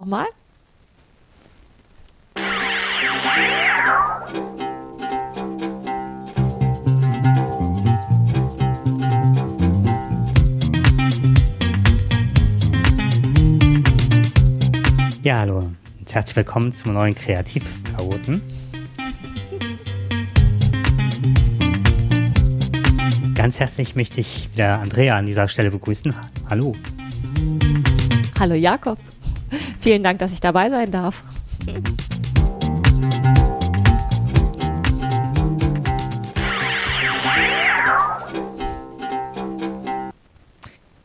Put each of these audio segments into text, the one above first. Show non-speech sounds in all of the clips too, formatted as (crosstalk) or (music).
Nochmal? Ja, hallo und herzlich willkommen zum neuen Kreativchaoten. Ganz herzlich möchte ich wieder Andrea an dieser Stelle begrüßen. Hallo. Hallo Jakob. (laughs) Vielen Dank, dass ich dabei sein darf.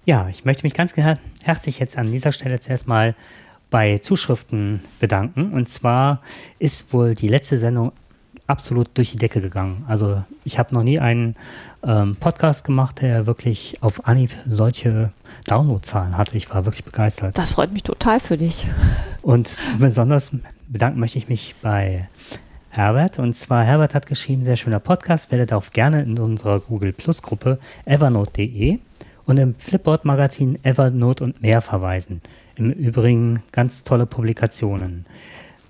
Ja, ich möchte mich ganz her herzlich jetzt an dieser Stelle zuerst mal bei Zuschriften bedanken. Und zwar ist wohl die letzte Sendung absolut durch die Decke gegangen. Also ich habe noch nie einen ähm, Podcast gemacht, der wirklich auf Anhieb solche Downloadzahlen hatte. Ich war wirklich begeistert. Das freut mich total für dich. Und besonders bedanken möchte ich mich bei Herbert. Und zwar, Herbert hat geschrieben, sehr schöner Podcast, werdet auch gerne in unserer Google Plus Gruppe evernote.de und im Flipboard-Magazin Evernote und mehr verweisen. Im Übrigen ganz tolle Publikationen.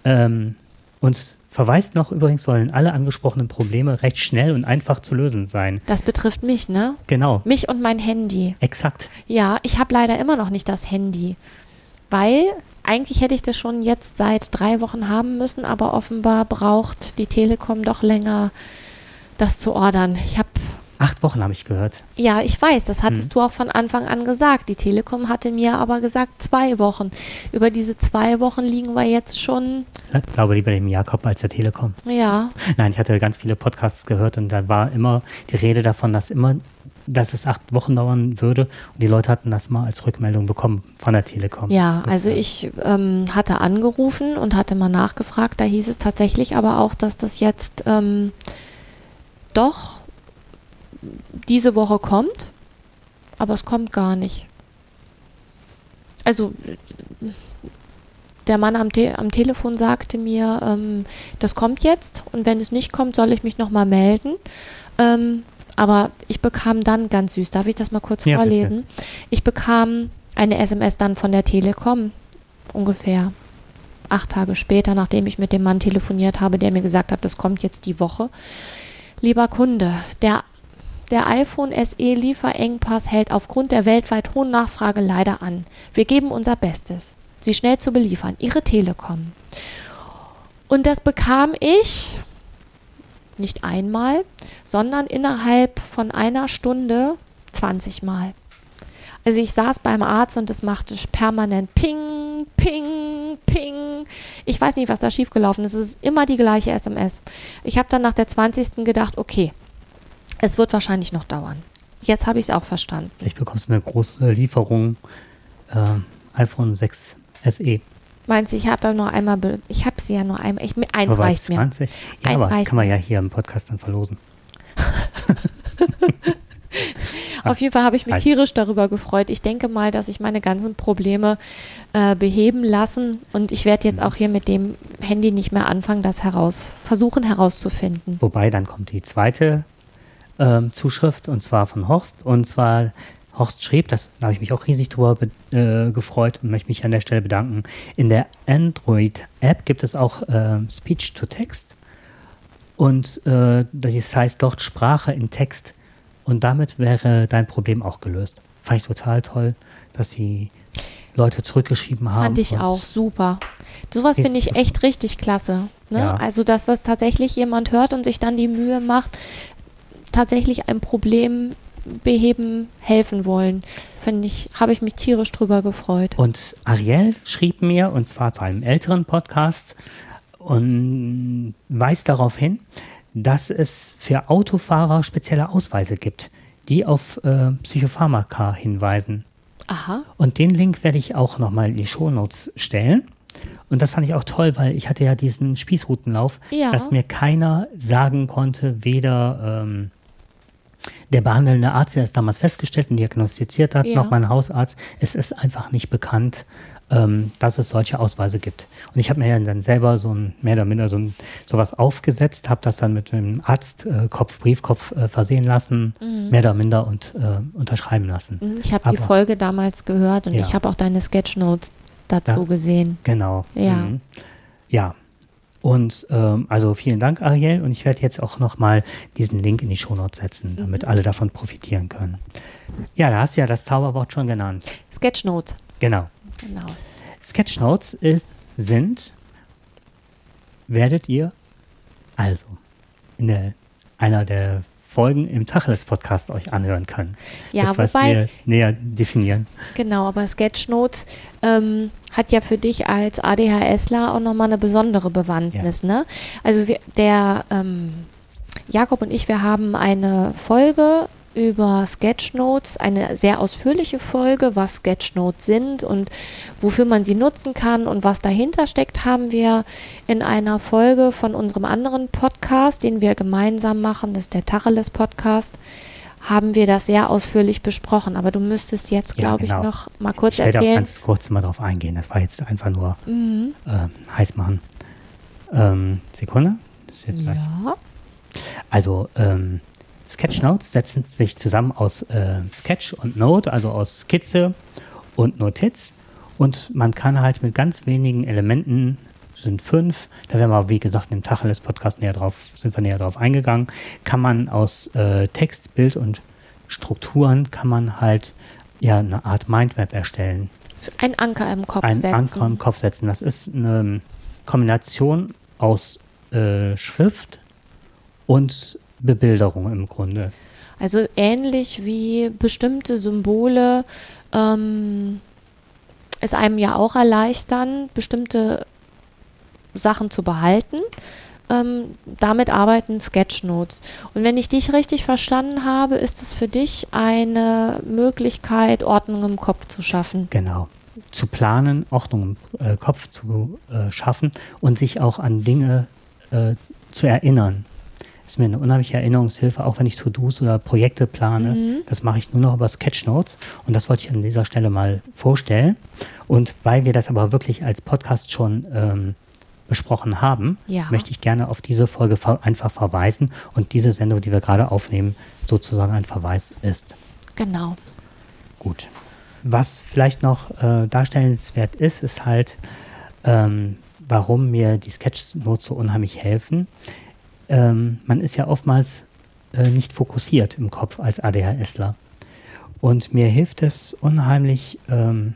Ähm, und verweist noch, übrigens sollen alle angesprochenen Probleme recht schnell und einfach zu lösen sein. Das betrifft mich, ne? Genau. Mich und mein Handy. Exakt. Ja, ich habe leider immer noch nicht das Handy. Weil eigentlich hätte ich das schon jetzt seit drei Wochen haben müssen, aber offenbar braucht die Telekom doch länger, das zu ordern. Ich habe Acht Wochen habe ich gehört. Ja, ich weiß, das hattest hm. du auch von Anfang an gesagt. Die Telekom hatte mir aber gesagt zwei Wochen. Über diese zwei Wochen liegen wir jetzt schon. Ich glaube lieber dem Jakob als der Telekom. Ja. Nein, ich hatte ganz viele Podcasts gehört und da war immer die Rede davon, dass immer dass es acht Wochen dauern würde. Und die Leute hatten das mal als Rückmeldung bekommen von der Telekom. Ja, so, also ich ähm, hatte angerufen und hatte mal nachgefragt. Da hieß es tatsächlich aber auch, dass das jetzt ähm, doch diese Woche kommt, aber es kommt gar nicht. Also der Mann am, Te am Telefon sagte mir, ähm, das kommt jetzt und wenn es nicht kommt, soll ich mich nochmal melden. Ähm, aber ich bekam dann ganz süß, darf ich das mal kurz ja, vorlesen? Bitte. Ich bekam eine SMS dann von der Telekom, ungefähr acht Tage später, nachdem ich mit dem Mann telefoniert habe, der mir gesagt hat, das kommt jetzt die Woche. Lieber Kunde, der der iPhone SE Lieferengpass hält aufgrund der weltweit hohen Nachfrage leider an. Wir geben unser Bestes, sie schnell zu beliefern. Ihre Telekom. Und das bekam ich nicht einmal, sondern innerhalb von einer Stunde 20 Mal. Also ich saß beim Arzt und es machte permanent Ping, Ping, Ping. Ich weiß nicht, was da schiefgelaufen ist. Es ist immer die gleiche SMS. Ich habe dann nach der 20. gedacht, okay, es wird wahrscheinlich noch dauern. Jetzt habe ich es auch verstanden. Vielleicht bekommst du eine große Lieferung äh, iPhone 6 SE. Meinst du, ich habe ja nur einmal, ich habe sie ja nur einmal, ich, eins aber reicht 20? mir. Ja, eins aber kann man ja hier im Podcast dann verlosen. (laughs) Auf jeden Fall habe ich mich tierisch darüber gefreut. Ich denke mal, dass ich meine ganzen Probleme äh, beheben lassen und ich werde jetzt mhm. auch hier mit dem Handy nicht mehr anfangen, das heraus versuchen herauszufinden. Wobei dann kommt die zweite ähm, Zuschrift und zwar von Horst. Und zwar Horst schrieb, das da habe ich mich auch riesig drüber äh, gefreut und möchte mich an der Stelle bedanken. In der Android-App gibt es auch äh, Speech to Text und äh, das heißt dort Sprache in Text und damit wäre dein Problem auch gelöst. Fand ich total toll, dass sie Leute zurückgeschrieben haben. Fand ich auch super. Sowas finde ich echt richtig klasse. Ne? Ja. Also, dass das tatsächlich jemand hört und sich dann die Mühe macht, tatsächlich ein Problem beheben, helfen wollen. Finde ich, habe ich mich tierisch drüber gefreut. Und Ariel schrieb mir, und zwar zu einem älteren Podcast, und weist darauf hin, dass es für Autofahrer spezielle Ausweise gibt, die auf äh, Psychopharmaka hinweisen. Aha. Und den Link werde ich auch nochmal in die Shownotes stellen. Und das fand ich auch toll, weil ich hatte ja diesen Spießrutenlauf, ja. dass mir keiner sagen konnte, weder ähm, der behandelnde Arzt, der es damals festgestellt und diagnostiziert hat, ja. noch mein Hausarzt, es ist einfach nicht bekannt, ähm, dass es solche Ausweise gibt. Und ich habe mir dann selber so ein, mehr oder minder so ein, sowas aufgesetzt, habe das dann mit einem Arztkopf, äh, Briefkopf äh, versehen lassen, mhm. mehr oder minder und äh, unterschreiben lassen. Mhm, ich habe die Folge damals gehört und ja. ich habe auch deine Sketchnotes dazu da, gesehen. Genau. Ja. Mhm. Ja. Und ähm, also vielen Dank, Ariel. Und ich werde jetzt auch nochmal diesen Link in die Shownotes setzen, damit mhm. alle davon profitieren können. Ja, da hast du ja das Zauberwort schon genannt. Sketchnotes. Genau. Genau. Sketchnotes ist, sind, werdet ihr also in der, einer der Folgen im Tacheles-Podcast euch anhören können. Ja, Etwas wobei, näher, näher, definieren. Genau, aber Sketchnotes ähm, hat ja für dich als ADHSler auch nochmal eine besondere Bewandtnis. Ja. Ne? Also wir, der ähm, Jakob und ich, wir haben eine Folge über Sketchnotes, eine sehr ausführliche Folge, was Sketchnotes sind und wofür man sie nutzen kann und was dahinter steckt, haben wir in einer Folge von unserem anderen Podcast, den wir gemeinsam machen, das ist der Tacheles Podcast, haben wir das sehr ausführlich besprochen. Aber du müsstest jetzt, glaube ja, genau. ich, noch mal kurz ich erzählen. Ich werde auch ganz kurz mal darauf eingehen. Das war jetzt einfach nur mhm. äh, heiß machen. Ähm, Sekunde. Das ist jetzt gleich. Ja. Also, ähm, Sketchnotes setzen sich zusammen aus äh, Sketch und Note, also aus Skizze und Notiz. Und man kann halt mit ganz wenigen Elementen, sind fünf, da werden wir, wie gesagt, im Tacheles-Podcast näher drauf, sind wir näher drauf eingegangen, kann man aus äh, Text, Bild und Strukturen, kann man halt ja eine Art Mindmap erstellen. Ein Anker im Kopf Ein setzen. Ein Anker im Kopf setzen. Das ist eine Kombination aus äh, Schrift und Bebilderung im Grunde. Also ähnlich wie bestimmte Symbole ähm, es einem ja auch erleichtern, bestimmte Sachen zu behalten. Ähm, damit arbeiten Sketchnotes. Und wenn ich dich richtig verstanden habe, ist es für dich eine Möglichkeit, Ordnung im Kopf zu schaffen. Genau. Zu planen, Ordnung im äh, Kopf zu äh, schaffen und sich auch an Dinge äh, zu erinnern ist mir eine unheimliche Erinnerungshilfe, auch wenn ich To-Dos oder Projekte plane. Mhm. Das mache ich nur noch über Sketchnotes und das wollte ich an dieser Stelle mal vorstellen. Und weil wir das aber wirklich als Podcast schon ähm, besprochen haben, ja. möchte ich gerne auf diese Folge ver einfach verweisen und diese Sendung, die wir gerade aufnehmen, sozusagen ein Verweis ist. Genau. Gut. Was vielleicht noch äh, darstellenswert ist, ist halt, ähm, warum mir die Sketchnotes so unheimlich helfen ähm, man ist ja oftmals äh, nicht fokussiert im Kopf als ADHSler. Und mir hilft es unheimlich, ähm,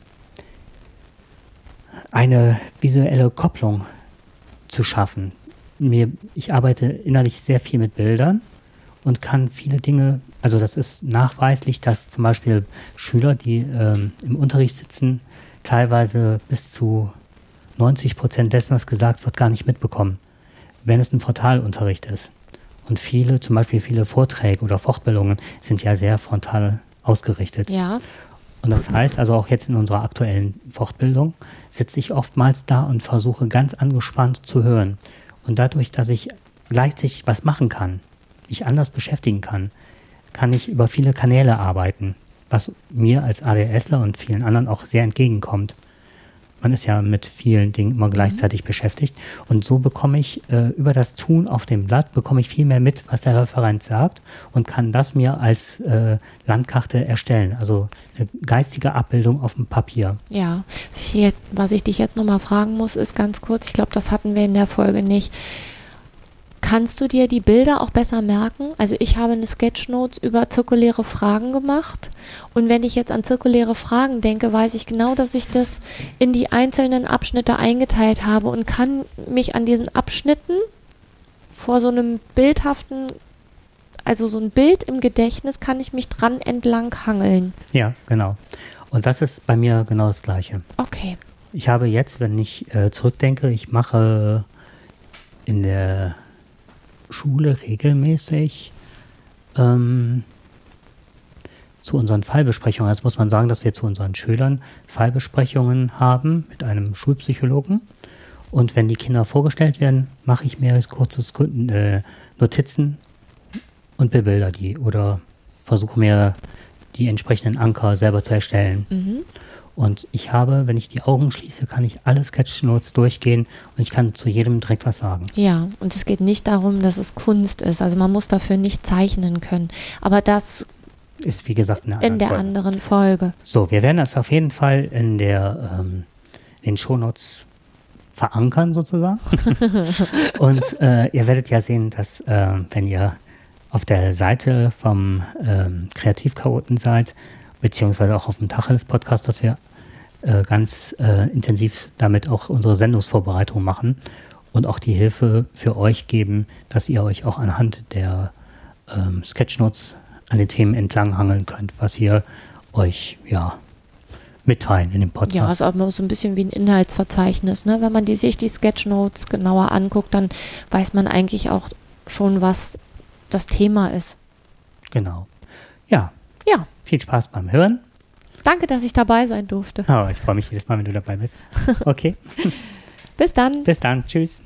eine visuelle Kopplung zu schaffen. Mir, ich arbeite innerlich sehr viel mit Bildern und kann viele Dinge, also das ist nachweislich, dass zum Beispiel Schüler, die ähm, im Unterricht sitzen, teilweise bis zu 90 Prozent dessen, was gesagt wird, gar nicht mitbekommen wenn es ein Frontalunterricht ist. Und viele, zum Beispiel viele Vorträge oder Fortbildungen sind ja sehr frontal ausgerichtet. Ja. Und das heißt also auch jetzt in unserer aktuellen Fortbildung sitze ich oftmals da und versuche ganz angespannt zu hören. Und dadurch, dass ich gleichzeitig was machen kann, mich anders beschäftigen kann, kann ich über viele Kanäle arbeiten, was mir als ADSler und vielen anderen auch sehr entgegenkommt. Man ist ja mit vielen Dingen immer mhm. gleichzeitig mhm. beschäftigt. Und so bekomme ich äh, über das Tun auf dem Blatt, bekomme ich viel mehr mit, was der Referent sagt und kann das mir als äh, Landkarte erstellen. Also eine geistige Abbildung auf dem Papier. Ja, was ich, jetzt, was ich dich jetzt nochmal fragen muss, ist ganz kurz, ich glaube, das hatten wir in der Folge nicht. Kannst du dir die Bilder auch besser merken? Also ich habe eine Sketchnotes über zirkuläre Fragen gemacht und wenn ich jetzt an zirkuläre Fragen denke, weiß ich genau, dass ich das in die einzelnen Abschnitte eingeteilt habe und kann mich an diesen Abschnitten vor so einem bildhaften, also so ein Bild im Gedächtnis, kann ich mich dran entlang hangeln. Ja, genau. Und das ist bei mir genau das Gleiche. Okay. Ich habe jetzt, wenn ich äh, zurückdenke, ich mache in der Schule regelmäßig ähm, zu unseren Fallbesprechungen. Also muss man sagen, dass wir zu unseren Schülern Fallbesprechungen haben mit einem Schulpsychologen. Und wenn die Kinder vorgestellt werden, mache ich mir kurzes äh, Notizen und bebilder die oder versuche mir die entsprechenden Anker selber zu erstellen. Mhm. Und ich habe, wenn ich die Augen schließe, kann ich alle Sketchnotes durchgehen und ich kann zu jedem direkt was sagen. Ja, und es geht nicht darum, dass es Kunst ist. Also man muss dafür nicht zeichnen können. Aber das ist, wie gesagt, in der, in der anderen Folge. So, wir werden das auf jeden Fall in der ähm, in den Shownotes verankern sozusagen. (laughs) und äh, ihr werdet ja sehen, dass äh, wenn ihr auf der Seite vom ähm, Kreativchaoten seid, beziehungsweise auch auf dem Tacheles Podcast, dass wir äh, ganz äh, intensiv damit auch unsere Sendungsvorbereitung machen und auch die Hilfe für euch geben, dass ihr euch auch anhand der ähm, Sketchnotes an den Themen entlanghangeln könnt, was wir euch ja mitteilen in dem Podcast. Ja, ist auch so ein bisschen wie ein Inhaltsverzeichnis. Ne? Wenn man die, sich die Sketchnotes genauer anguckt, dann weiß man eigentlich auch schon, was das Thema ist. Genau. Ja. Ja. Viel Spaß beim Hören. Danke, dass ich dabei sein durfte. Oh, ich freue mich jedes Mal, wenn du dabei bist. (laughs) Okay. Bis dann. Bis dann. Tschüss.